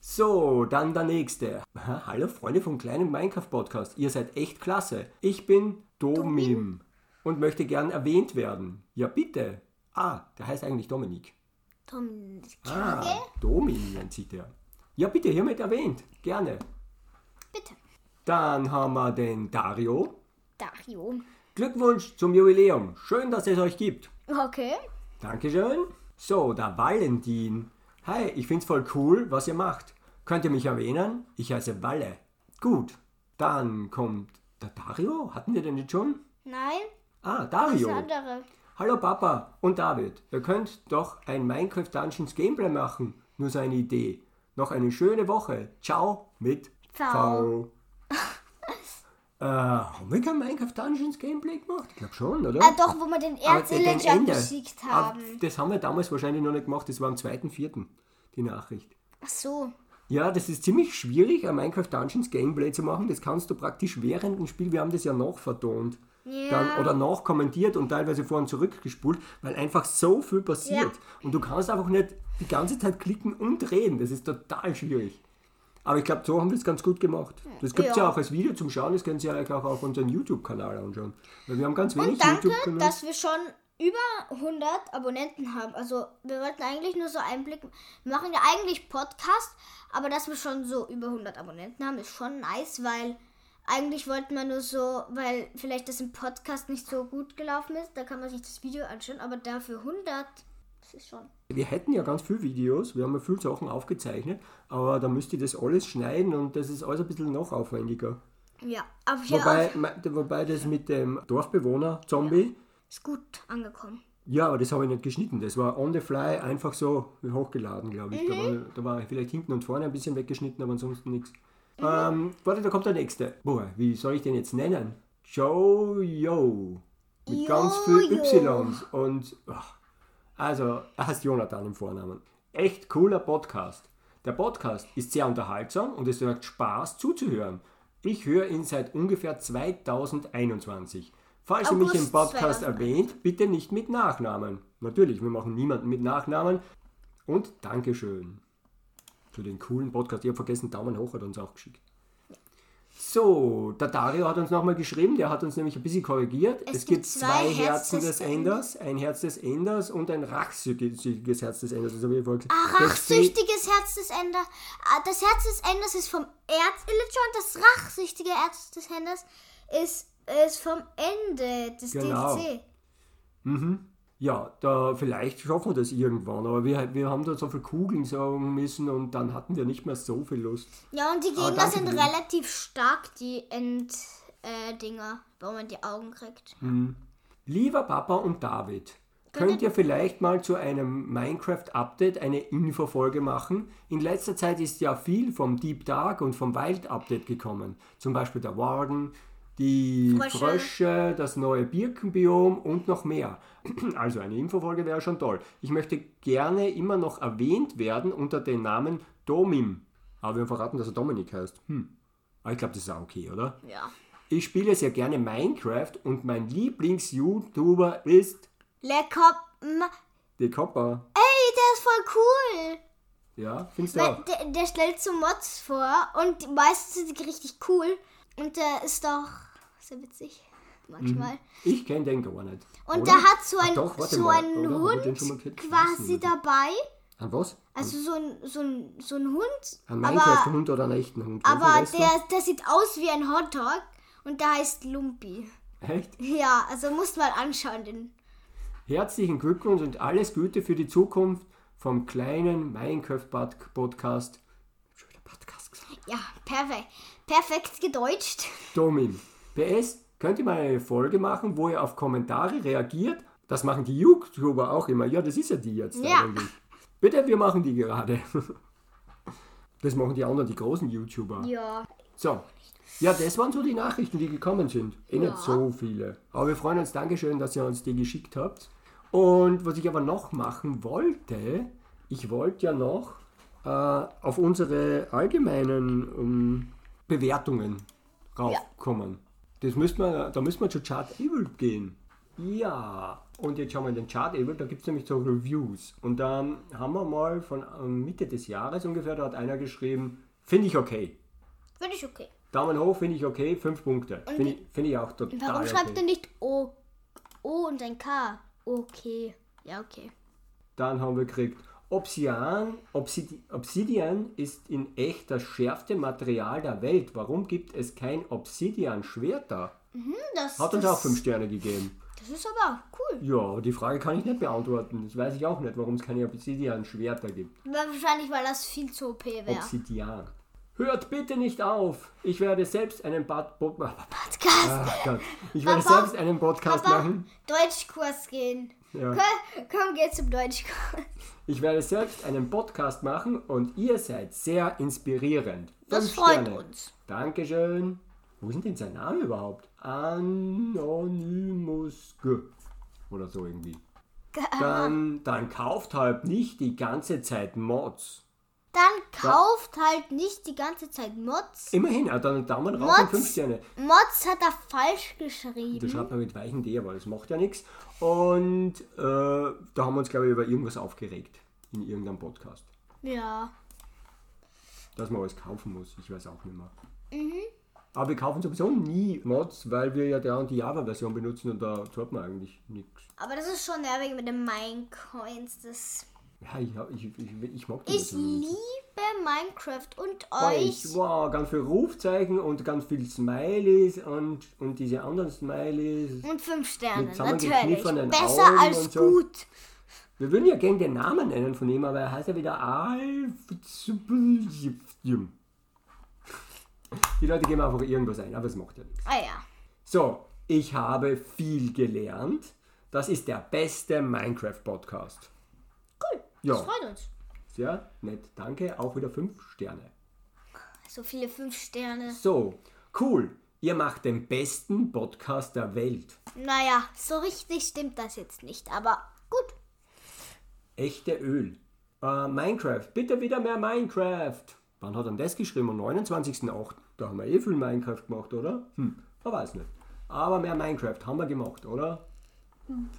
So, dann der nächste. Aha, Hallo Freunde vom kleinen Minecraft-Podcast. Ihr seid echt klasse. Ich bin Domim und möchte gern erwähnt werden. Ja, bitte. Ah, der heißt eigentlich Dominik. Tom, Ah, Domim nennt sich der. Ja, bitte, hiermit erwähnt. Gerne. bitte. Dann haben wir den Dario. Dario. Glückwunsch zum Jubiläum. Schön, dass es euch gibt. Okay. Dankeschön. So, der Valentin. Hi, ich find's voll cool, was ihr macht. Könnt ihr mich erwähnen? Ich heiße Walle. Gut. Dann kommt der Dario. Hatten wir den jetzt schon? Nein, Ah, das Dario. der andere. Hallo Papa und David, ihr könnt doch ein Minecraft Dungeons Gameplay machen. Nur so eine Idee. Noch eine schöne Woche. Ciao mit Ciao. Äh, haben wir kein Minecraft Dungeons Gameplay gemacht? Ich glaube schon, oder? Ah, doch, wo wir den den Erzillager besiegt Aber haben. Das haben wir damals wahrscheinlich noch nicht gemacht. Das war am 2.4. die Nachricht. Ach so. Ja, das ist ziemlich schwierig, ein Minecraft Dungeons Gameplay zu machen. Das kannst du praktisch während dem Spiel, wir haben das ja nachvertont. Ja. Dann, oder nachkommentiert und teilweise vor und zurückgespult, weil einfach so viel passiert. Ja. Und du kannst einfach nicht die ganze Zeit klicken und drehen. Das ist total schwierig. Aber ich glaube, so haben wir es ganz gut gemacht. Das gibt es ja. Ja. auch als Video zum Schauen, das können Sie ja auch auf unseren YouTube-Kanal anschauen. Weil wir haben ganz wenig Und danke, YouTube-Kanäle. dass wir schon über 100 Abonnenten haben. Also wir wollten eigentlich nur so Einblick. Wir machen ja eigentlich Podcast, aber dass wir schon so über 100 Abonnenten haben, ist schon nice, weil eigentlich wollten wir nur so, weil vielleicht das im Podcast nicht so gut gelaufen ist, da kann man sich das Video anschauen, aber dafür 100, das ist schon. Wir hätten ja ganz viele Videos, wir haben ja viele Sachen aufgezeichnet, aber da müsste ich das alles schneiden und das ist alles ein bisschen noch aufwendiger. Ja, aber hier Wobei, wobei das mit dem Dorfbewohner-Zombie, ist gut angekommen. ja, aber das habe ich nicht geschnitten. Das war on the fly einfach so hochgeladen, glaube ich. Da, Mhm. war, da war vielleicht hinten und vorne ein bisschen weggeschnitten, aber ansonsten nichts. Mhm. Ähm, warte, da kommt der nächste. Boah, wie soll ich den jetzt nennen? Joe. Mit ganz viel Jojo. Ys und. ach, also, er heißt Jonathan im Vornamen. Echt cooler Podcast. Der Podcast ist sehr unterhaltsam und es macht Spaß zuzuhören. Ich höre ihn seit ungefähr 2021. Falls ihr mich im Podcast 2001. erwähnt, bitte nicht mit Nachnamen. Natürlich, wir machen niemanden mit Nachnamen. Und Dankeschön für den coolen Podcast. Ich habe vergessen, Daumen hoch hat uns auch geschickt. So, der Dario hat uns nochmal geschrieben, der hat uns nämlich ein bisschen korrigiert. Es, gibt zwei Herzen des Enders, ein Herz des Enders und ein rachsüchtiges Herz des Enders. Gesagt. Ah, rachsüchtiges Herz des Enders. Ah, Das Herz des Enders ist vom Erzillager und das rachsüchtige Herz des Enders ist, ist vom Ende des Genau. DLC. Ja, da vielleicht schaffen wir das irgendwann, aber wir, wir haben da so viele Kugeln sagen müssen und dann hatten wir nicht mehr so viel Lust. Ja, und die Ah, Gegner sind relativ stark, die End äh, Dinger, wo man die Augen kriegt. Hm. Lieber Papa und David, könnt ihr vielleicht mal zu einem Minecraft-Update eine Infofolge machen? In letzter Zeit ist ja viel vom Deep Dark und vom Wild-Update gekommen. Zum Beispiel der Warden, die Frösche. Frösche, das neue Birkenbiom und noch mehr. Also eine Infofolge wäre schon toll. Ich möchte gerne immer noch erwähnt werden unter dem Namen Domim. Aber wir haben verraten, dass er Dominik heißt. Hm. Aber ich glaube, das ist auch okay, oder? Ja. Ich spiele sehr gerne Minecraft und mein Lieblings-YouTuber ist. Ma- The Copper. Ey, der ist voll cool. Ja, findest du auch? Der, der stellt so Mods vor und die meisten sind richtig cool. Und der ist doch sehr witzig. Manchmal. Ich kenne den gar nicht. Und Oder? der hat so, doch, so mal. einen mal Hund quasi dabei. An was? Also so ein, so ein, so ein Hund. Ein Minecraft-Hund oder einen echten Hund? Aber der, der sieht aus wie ein Hotdog und der heißt Lumpi. Echt? Ja, also musst mal anschauen. Den. Herzlichen Glückwunsch und alles Gute für die Zukunft vom kleinen Minecraft-Podcast. Schon wieder Podcast gesagt. Ja, perfekt. Perfekt gedeutscht. Domin. PS, könnt ihr mal eine Folge machen, wo ihr auf Kommentare reagiert? Das machen die YouTuber auch immer. Ja, das ist ja die jetzt Ja. eigentlich. Bitte, wir machen die gerade. Das machen die anderen, die großen YouTuber. Ja. So. Ja, das waren so die Nachrichten, die gekommen sind. Eh Ja. nicht so viele. Aber wir freuen uns, Dankeschön, dass ihr uns die geschickt habt. Und was ich aber noch machen wollte, ich wollte ja noch äh, auf unsere allgemeinen ähm, Bewertungen raufkommen. Das müssten wir, da müssen wir zu Chart Evil gehen. Ja, und jetzt schauen wir in den Chart Evil, da gibt es nämlich so Reviews. Und dann haben wir mal von ähm, Mitte des Jahres ungefähr, da hat einer geschrieben, finde ich okay. Finde ich okay. Daumen hoch, finde ich okay, fünf Punkte. Finde ich, find ich auch total Warum okay. schreibt er nicht O, o und ein K? Okay. Ja, okay. Dann haben wir gekriegt, Obsidian, Obsidi Obsidian ist in echt das schärfste Material der Welt. Warum gibt es kein Obsidian-Schwert da? Hm, Das, Hat uns das, auch fünf Sterne gegeben. das ist aber cool. Ja, die Frage kann ich nicht beantworten. Das weiß ich auch nicht, warum es keine Obsidian-Schwerter gibt. Wahrscheinlich, weil das viel zu OP wäre. Obsidian. Hört bitte nicht auf. Ich werde selbst einen Bad Bo Podcast. Ach Gott. Ich werde Papa, selbst einen Podcast Papa, machen. Deutschkurs gehen. Ja. Komm, komm, geh zum Deutschkurs. Ich werde selbst einen Podcast machen und ihr seid sehr inspirierend. Das Fünf freut Sterne. uns. Dankeschön. Wo ist denn sein Name überhaupt? Anonymous G. Oder so irgendwie. Dann, dann kauft halt nicht die ganze Zeit Mods. Dann kauft halt nicht die ganze Zeit Mods. Immerhin, er hat einen Daumen rauf und Mods. 5 Sterne. Mods hat er falsch Das geschrieben. schreibt man mit weichen D, aber das macht ja nichts. Und äh, da haben wir uns, glaube ich, über irgendwas aufgeregt. In irgendeinem Podcast. Ja. Dass man alles kaufen muss. Ich weiß auch nicht mehr. Mhm. Aber wir kaufen sowieso nie Mods, weil wir ja da die Java-Version benutzen und da zahlt man eigentlich nichts. Aber das ist schon nervig mit den Minecoins. Das Ja, ich, ich, ich, ich mag ich liebe Minecraft und Euch, euch. wow, ganz viel Rufzeichen und ganz viel Smileys und, und diese anderen Smileys. Und fünf Sterne, natürlich. Besser Augen als so. gut. Wir würden ja gerne den Namen nennen von ihm, aber er heißt ja wieder Alf. Die Leute geben einfach irgendwas ein, aber es macht ja nichts. Ah ja. So, ich habe viel gelernt. Das ist der beste Minecraft-Podcast. Cool. Ja. Das freut uns. Sehr nett, danke. Auch wieder 5 Sterne. So viele fünf Sterne. So, cool. Ihr macht den besten Podcast der Welt. Naja, so richtig stimmt das jetzt nicht, aber gut. Echte Öl. Äh, Minecraft, bitte wieder mehr Minecraft. Wann hat er das geschrieben? Am 29.08. Da haben wir eh viel Minecraft gemacht, oder? Hm, man weiß nicht. Aber mehr Minecraft haben wir gemacht, oder?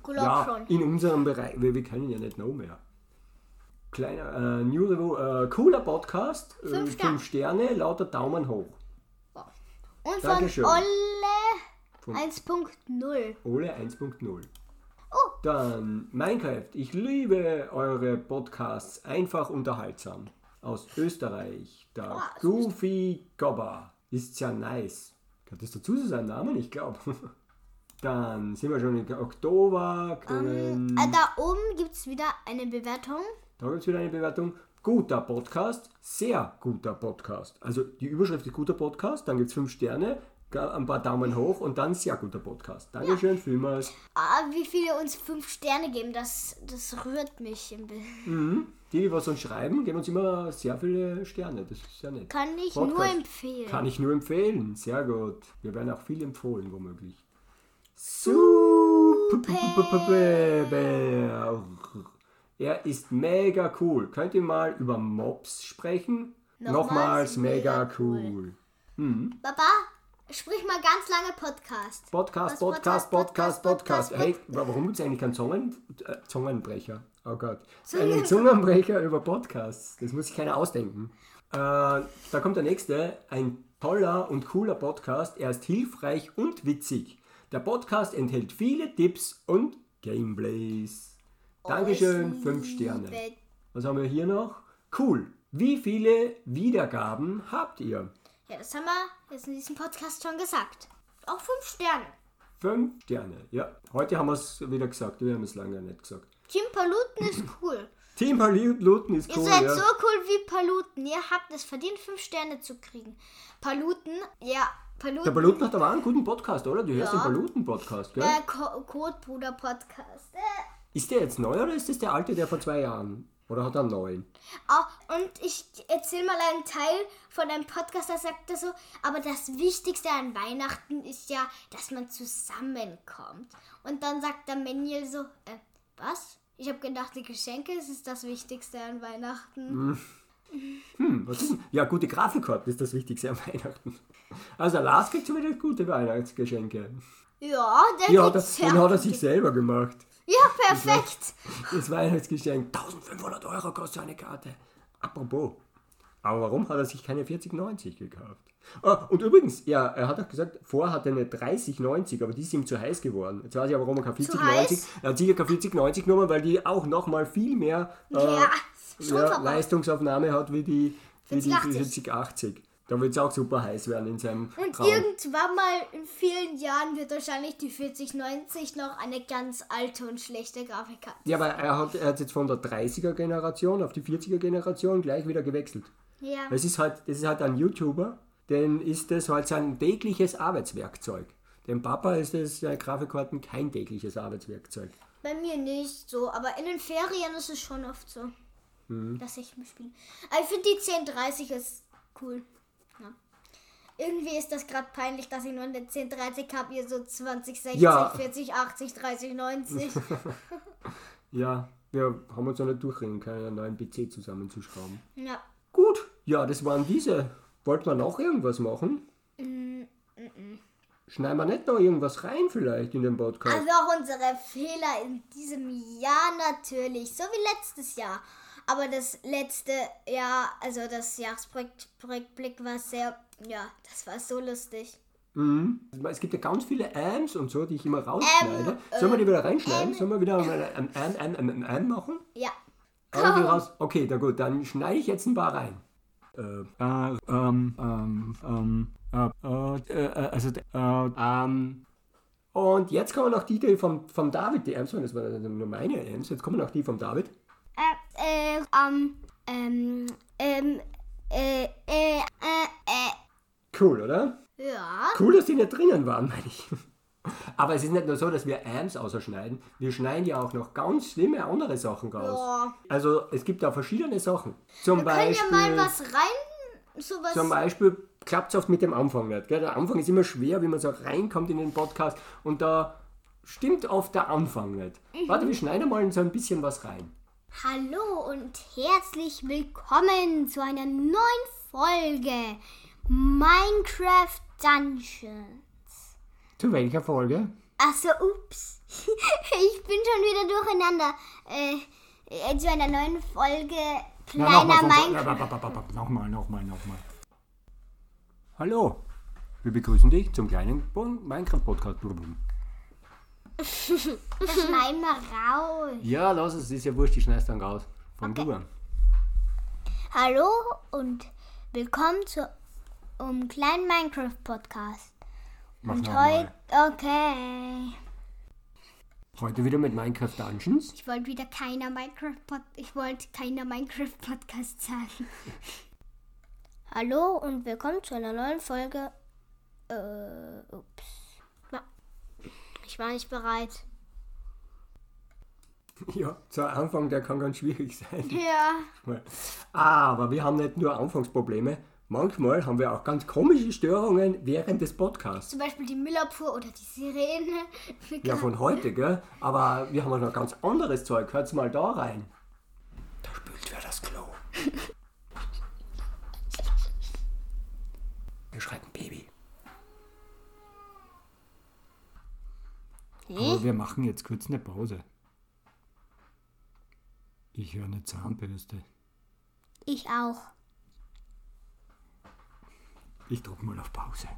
Glaub ja, schon. in unserem Bereich. Wir, wir können ja nicht noch mehr. Kleiner, äh, New Review, äh, cooler Podcast. Äh, Fünf Sterne. fünf Sterne, lauter Daumen hoch. Und von Dankeschön. Olle Von- 1.0. Ole 1.0. Oh. Dann Minecraft. Ich liebe eure Podcasts. Einfach unterhaltsam. Aus Österreich. Der Ah, aus Goofy Gobber. Ist sehr nice. Gehört das dazu zu seinem Namen? Ich glaube. Dann sind wir schon im Oktober. Können, Äh, da oben gibt es wieder eine Bewertung. Da gibt es wieder eine Bewertung. Guter Podcast. Sehr guter Podcast. Also die Überschrift ist guter Podcast. Dann gibt es fünf Sterne. Ein paar Daumen hoch und dann sehr guter Podcast. Dankeschön vielmals. Ah, wie viele uns fünf Sterne geben, das, das rührt mich ein bisschen. Die, die was uns schreiben, geben uns immer sehr viele Sterne. Das ist sehr nett. Kann ich Podcast. nur empfehlen. Kann ich nur empfehlen. Sehr gut. Wir werden auch viel empfohlen, womöglich. Super. Er ist mega cool. Könnt ihr mal über Mobs sprechen? Nochmals Nochmals mega mega cool. Baba, sprich mal ganz lange Podcast. Podcast, Was, Podcast, Podcast, Podcast. Podcast, Hey, warum gibt es eigentlich keinen Zungen, äh, Zungenbrecher? Oh Gott. Zungen- Einen Zungenbrecher über Podcasts. Das muss sich keiner ausdenken. Äh, da kommt der nächste. Ein toller und cooler Podcast. Er ist hilfreich und witzig. Der Podcast enthält viele Tipps und Gameplays. Dankeschön, Oh, ich 5 Sterne. Was haben wir hier noch? Cool. Wie viele Wiedergaben habt ihr? Ja, das haben wir jetzt in diesem Podcast schon gesagt. Auch fünf Sterne. 5 Sterne. Ja, heute haben wir es wieder gesagt. Wir haben es lange nicht gesagt. Team Paluten ist cool. Team Paluten ist Ihr cool, seid ja. so cool wie Paluten. Ihr habt es verdient, fünf Sterne zu kriegen. Paluten, ja, Paluten. Der Paluten hat aber einen guten Podcast, oder? Du hörst Ja. den Paluten-Podcast, gell? Der Co Codebruder Podcast. Äh, Ist der jetzt neu oder ist das der alte, der vor zwei Jahren? Oder hat er einen neuen? ah, und ich erzähle mal einen Teil von einem Podcast, da sagt er so, aber das Wichtigste an Weihnachten ist ja, dass man zusammenkommt. Und dann sagt der Manuel so, äh, was? Ich habe gedacht, die Geschenke das ist das Wichtigste an Weihnachten. Hm, was ist denn? Ja, gute Grafikkarten ist das Wichtigste an Weihnachten. Also Lars kriegt schon wieder gute Weihnachtsgeschenke. Ja, der er, kriegt sehr den hat er sich selber gemacht. Ja, perfekt. Das Weihnachtsgeschenk. 1500 Euro kostet eine Karte. Apropos. Aber warum hat er sich keine 4090 gekauft? Ah, und übrigens, ja, er hat auch gesagt, vorher hatte er eine 3090, aber die ist ihm zu heiß geworden. Jetzt weiß ich aber, warum er keine 4090. heiß? Er hat sicher keine 4090 genommen, weil die auch nochmal viel mehr äh, Ja, ja. Leistungsaufnahme hat wie die, wie die 4080. 4080. Da wird es auch super heiß werden in seinem Und Raum. irgendwann mal in vielen Jahren wird wahrscheinlich die 4090 noch eine ganz alte und schlechte Grafikkarte. Ja, aber er hat, er hat jetzt von der 30er-Generation auf die 40er-Generation gleich wieder gewechselt. Ja. Es ist halt, das ist halt ein YouTuber, denn ist das halt sein tägliches Arbeitswerkzeug. Dem Papa ist das äh, Grafikkarten kein tägliches Arbeitswerkzeug. Bei mir nicht so, aber in den Ferien ist es schon oft so, Mhm. dass ich mitspiele. Aber ich finde die 1030 ist cool. Ja. Irgendwie ist das gerade peinlich, dass ich nur eine 1030 habe, ihr so 20, 60, Ja. 40, 80, 30, 90. Ja, wir haben uns noch nicht durchringen können, einen neuen PC zusammenzuschrauben. ja. Gut, ja, das waren diese. Wollten wir noch irgendwas machen? Schneiden wir nicht noch irgendwas rein vielleicht in den Podcast? Also auch unsere Fehler in diesem Jahr natürlich, so wie letztes Jahr. Aber das letzte Jahr, also das Jahresrückblick war sehr, ja, das war so lustig. Mhm. Es gibt ja ganz viele Ams und so, die ich immer rausschneide. Sollen wir die wieder reinschneiden? Sollen wir wieder ein Am, Am, Am, Am, machen? Ja. Die raus. Okay, na gut, dann schneide ich jetzt ein paar rein. Äh, äh, ähm, ähm, ähm, äh, äh, äh, also, äh, ähm, und jetzt kommen noch die, die vom, vom David, die Ams waren, das waren nur meine Ams, jetzt kommen noch die vom David. Äh, äh, ähm, ähm, ähm, äh, äh, äh, äh, Cool, oder? ja. Cool, dass die nicht drinnen waren, meine ich. Aber es ist nicht nur so, dass wir Ams ausschneiden, wir schneiden ja auch noch ganz schlimme andere Sachen raus. Boah. Also es gibt da verschiedene Sachen. Zum Können Beispiel, wir mal was rein, sowas, zum Beispiel klappt es oft mit dem Anfang nicht. Gell? Der Anfang ist immer schwer, wie man so reinkommt in den Podcast und da stimmt oft der Anfang nicht. Mhm. Warte, wir schneiden mal so ein bisschen was rein. Hallo und herzlich willkommen zu einer neuen Folge Minecraft Dungeon. Zu welcher Folge? Achso, ups. Ich bin schon wieder durcheinander. Äh, äh, zu einer neuen Folge kleiner Minecraft. Nochmal, nochmal, nochmal. Hallo, wir begrüßen dich zum kleinen Minecraft-Podcast. Schneiden wir raus. Ja, lass es, ist ja wurscht, die schneidest dann raus. Von Okay. du an. Hallo und willkommen zu um kleinen Minecraft Podcast. Mach Und heute, okay. Heute wieder mit Minecraft Dungeons. Ich wollte wieder keiner Minecraft Pod ich wollte keiner Minecraft Podcast sagen. Hallo und willkommen zu einer neuen Folge. Äh, ups. Ich war nicht bereit. Ja, zu Anfang, der kann ganz schwierig sein. Ja. Aber wir haben nicht nur Anfangsprobleme, manchmal haben wir auch ganz komische Störungen während des Podcasts. Zum Beispiel die Müllabfuhr oder die Sirene. Ja, von heute, gell? Aber wir haben auch noch ganz anderes Zeug. Hört's mal da rein. Da spült wer das Klo. Wir schreiben Baby. Aber wir machen jetzt kurz eine Pause. Ich höre eine Zahnbürste. Ich auch. Ich drück mal auf Pause.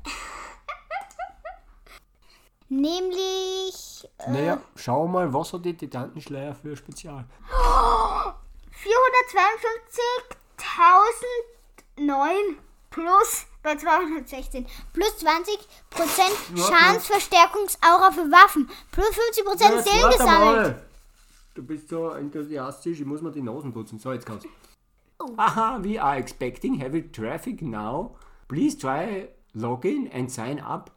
Nämlich Naja, schau mal, was hat die Titantenschleier für Spezial? 452.009 plus bei 216 plus 20% Schadensverstärkungsaura für Waffen plus 50 Prozent Seelen gesammelt. Du bist so enthusiastisch, ich muss mir die Nasen putzen. So, jetzt kommt's. Aha, we are expecting heavy traffic now. Please try login and sign up.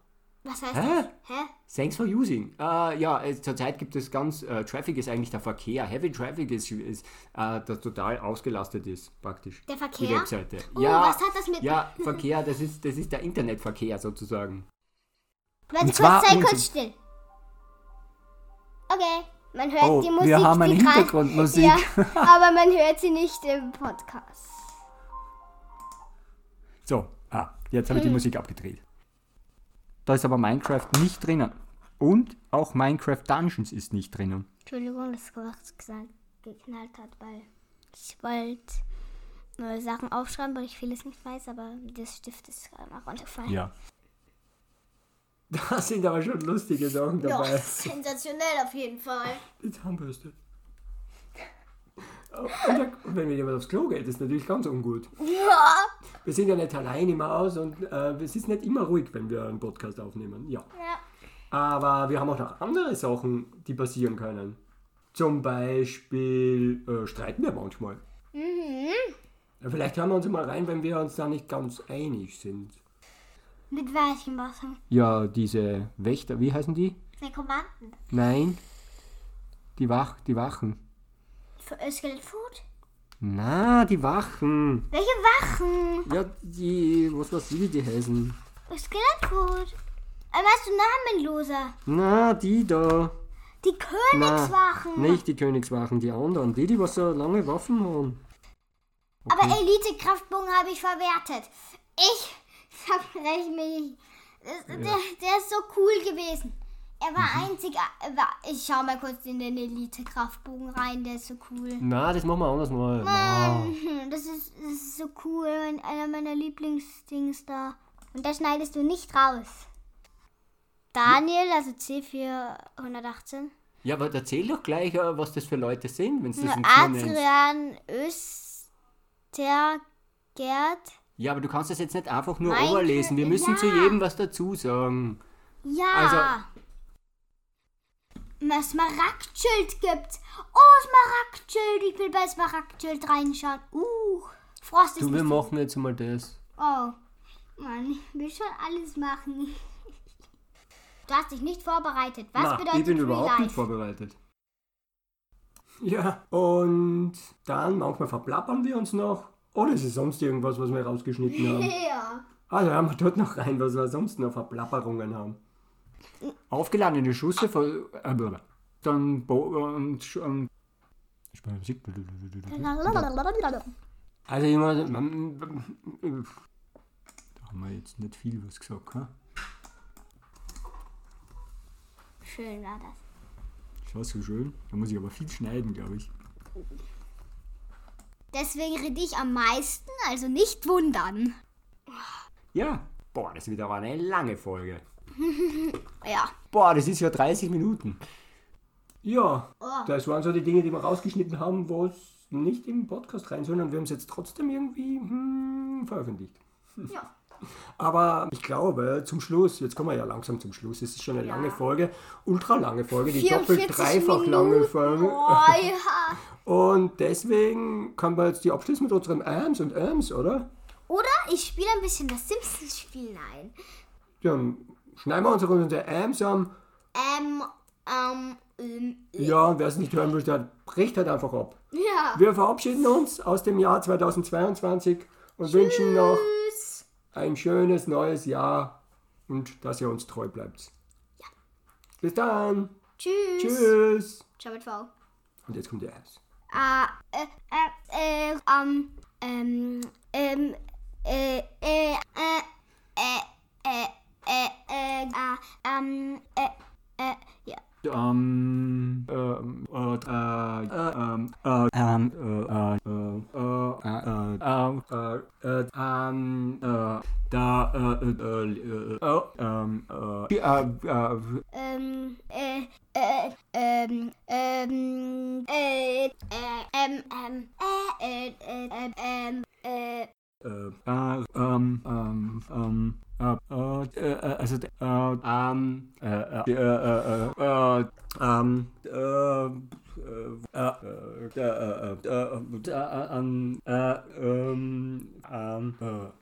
Was heißt Hä? das? Hä? Thanks for using. Äh, ja, es, zurzeit gibt es ganz, äh, Traffic ist eigentlich der Verkehr. Heavy Traffic ist, ist äh, das total ausgelastet ist, praktisch. Der Die Verkehr? Webseite. Oh, ja, was hat das mit- Ja, Verkehr, das ist, das ist der Internetverkehr sozusagen. Warte kurz, sei kurz still. Okay, man hört Oh, die wir Musik. haben eine die Hintergrundmusik. Ja, aber man hört sie nicht im Podcast. So, jetzt habe ich die Musik abgedreht. Da ist aber Minecraft nicht drinnen. Und auch Minecraft Dungeons ist nicht drinnen. Entschuldigung, dass was gesagt, geknallt hat, weil ich wollte neue Sachen aufschreiben, weil ich vieles nicht weiß, aber das Stift ist gerade mal runtergefallen. Ja. Da sind aber schon lustige Sachen Ja, dabei. sensationell auf jeden Fall. Die Zahnbürste. Oh, Und wenn mir jemand aufs Klo geht, ist natürlich ganz ungut. Ja, wir sind ja nicht allein im Haus und äh, es ist nicht immer ruhig, wenn wir einen Podcast aufnehmen. Ja. Ja. Aber wir haben auch noch andere Sachen, die passieren können. Zum Beispiel äh, streiten wir manchmal. Mhm. Vielleicht hören wir uns mal rein, wenn wir uns da nicht ganz einig sind. Mit welchem Wasser? Ja, diese Wächter, wie heißen die? Rekommanten. Nein. Die, Wach, die Wachen. Für Skelettfood? Na, die Wachen. Welche Wachen? Ja, die, was weiß ich, wie die heißen. Skelettfood. Äh, weißt du namenloser? Na, die da. Die Königswachen. Na, nicht die Königswachen, die anderen. Die, die was so lange Waffen haben. Aber Elite-Kraftbogen habe ich verwertet. Ich verbreche mich. Das, der, der ist so cool gewesen. Er war einzig. er war- Ich schau mal kurz in den Elite-Kraftbogen rein, der ist so cool. Na, das machen wir anders mal. Mann, das ist, das ist so cool. Einer meiner Lieblingsdings da. Und da schneidest du nicht raus. Daniel, also C418. Ja, aber erzähl doch gleich, äh, was das für Leute sind, wenn du das nicht. Adrian Östergert. Ja, aber du kannst das jetzt nicht einfach nur Mein überlesen. Wir müssen ja. zu jedem was dazu sagen. Ja. Also- Smaragdschild gibt's. Oh, Smaragdschild. Ich will bei Smaragdschild reinschauen. Uh, Frost ist Du, wir machen jetzt mal das. Oh, Mann, ich will schon alles machen. Du hast dich nicht vorbereitet. Was Na, bedeutet ich bin Free überhaupt Life? nicht vorbereitet. Ja, und dann manchmal verplappern wir uns noch. Oder ist es sonst irgendwas, was wir rausgeschnitten haben? Ja. Also haben wir dort noch rein, was wir sonst noch Verplapperungen haben. Aufgeladene Schüsse von. Äh, dann Bo und. Sch- und ich meine Musik. Also immer. Da haben wir jetzt nicht viel was gesagt, ha? Schön war das. Schau so schön. Da muss ich aber viel schneiden, glaube ich. Deswegen rede ich am meisten, also nicht wundern. Ja. Boah, das wird aber eine lange Folge. Ja. Boah, das ist ja 30 Minuten. Ja, Oh. das waren so die Dinge, die wir rausgeschnitten haben, wo es nicht im Podcast rein, sondern wir haben es jetzt trotzdem irgendwie hm, veröffentlicht. Ja. Aber ich glaube, zum Schluss, jetzt kommen wir ja langsam zum Schluss, es ist schon eine Ja. lange Folge, ultra lange Folge, die 44 doppelt dreifach lange. Folge. Oh ja. Und deswegen können wir jetzt die abschließen mit unserem Ams und Ams, oder? Oder ich spiele ein bisschen das Simpsons-Spiel ein. Dann schneiden wir unsere, unsere Ams an. Ähm, ähm, ähm, Ja, und wer es nicht hören will, der bricht halt einfach ab. ja. Wir verabschieden uns aus dem Jahr 2022 und wünschen noch Tschüss. ein schönes neues Jahr und dass ihr uns treu bleibt. Bis dann. Tschüss. Tschüss. Ciao mit V. Und jetzt kommt der Ass. Ah, äh, äh, äh, ähm, ähm, ähm, äh, äh, äh, äh, äh, äh, äh, ah, ähm, äh, äh, ja. Ähm, ähm, äh, äh, äh, ähm, äh, ähm, äh, äh, äh, äh, äh, äh, ähm, äh, da, äh, äh, äh, äh, ähm, äh, äh, äh, Ähm, äh, äh, ähm, ähm, äh, äh, ähm, ähm, äh, äh, äh, ähm, äh, äh, äh, ähm, ähm, ähm, äh, äh, äh, also ähm, ähm, ähm, ähm,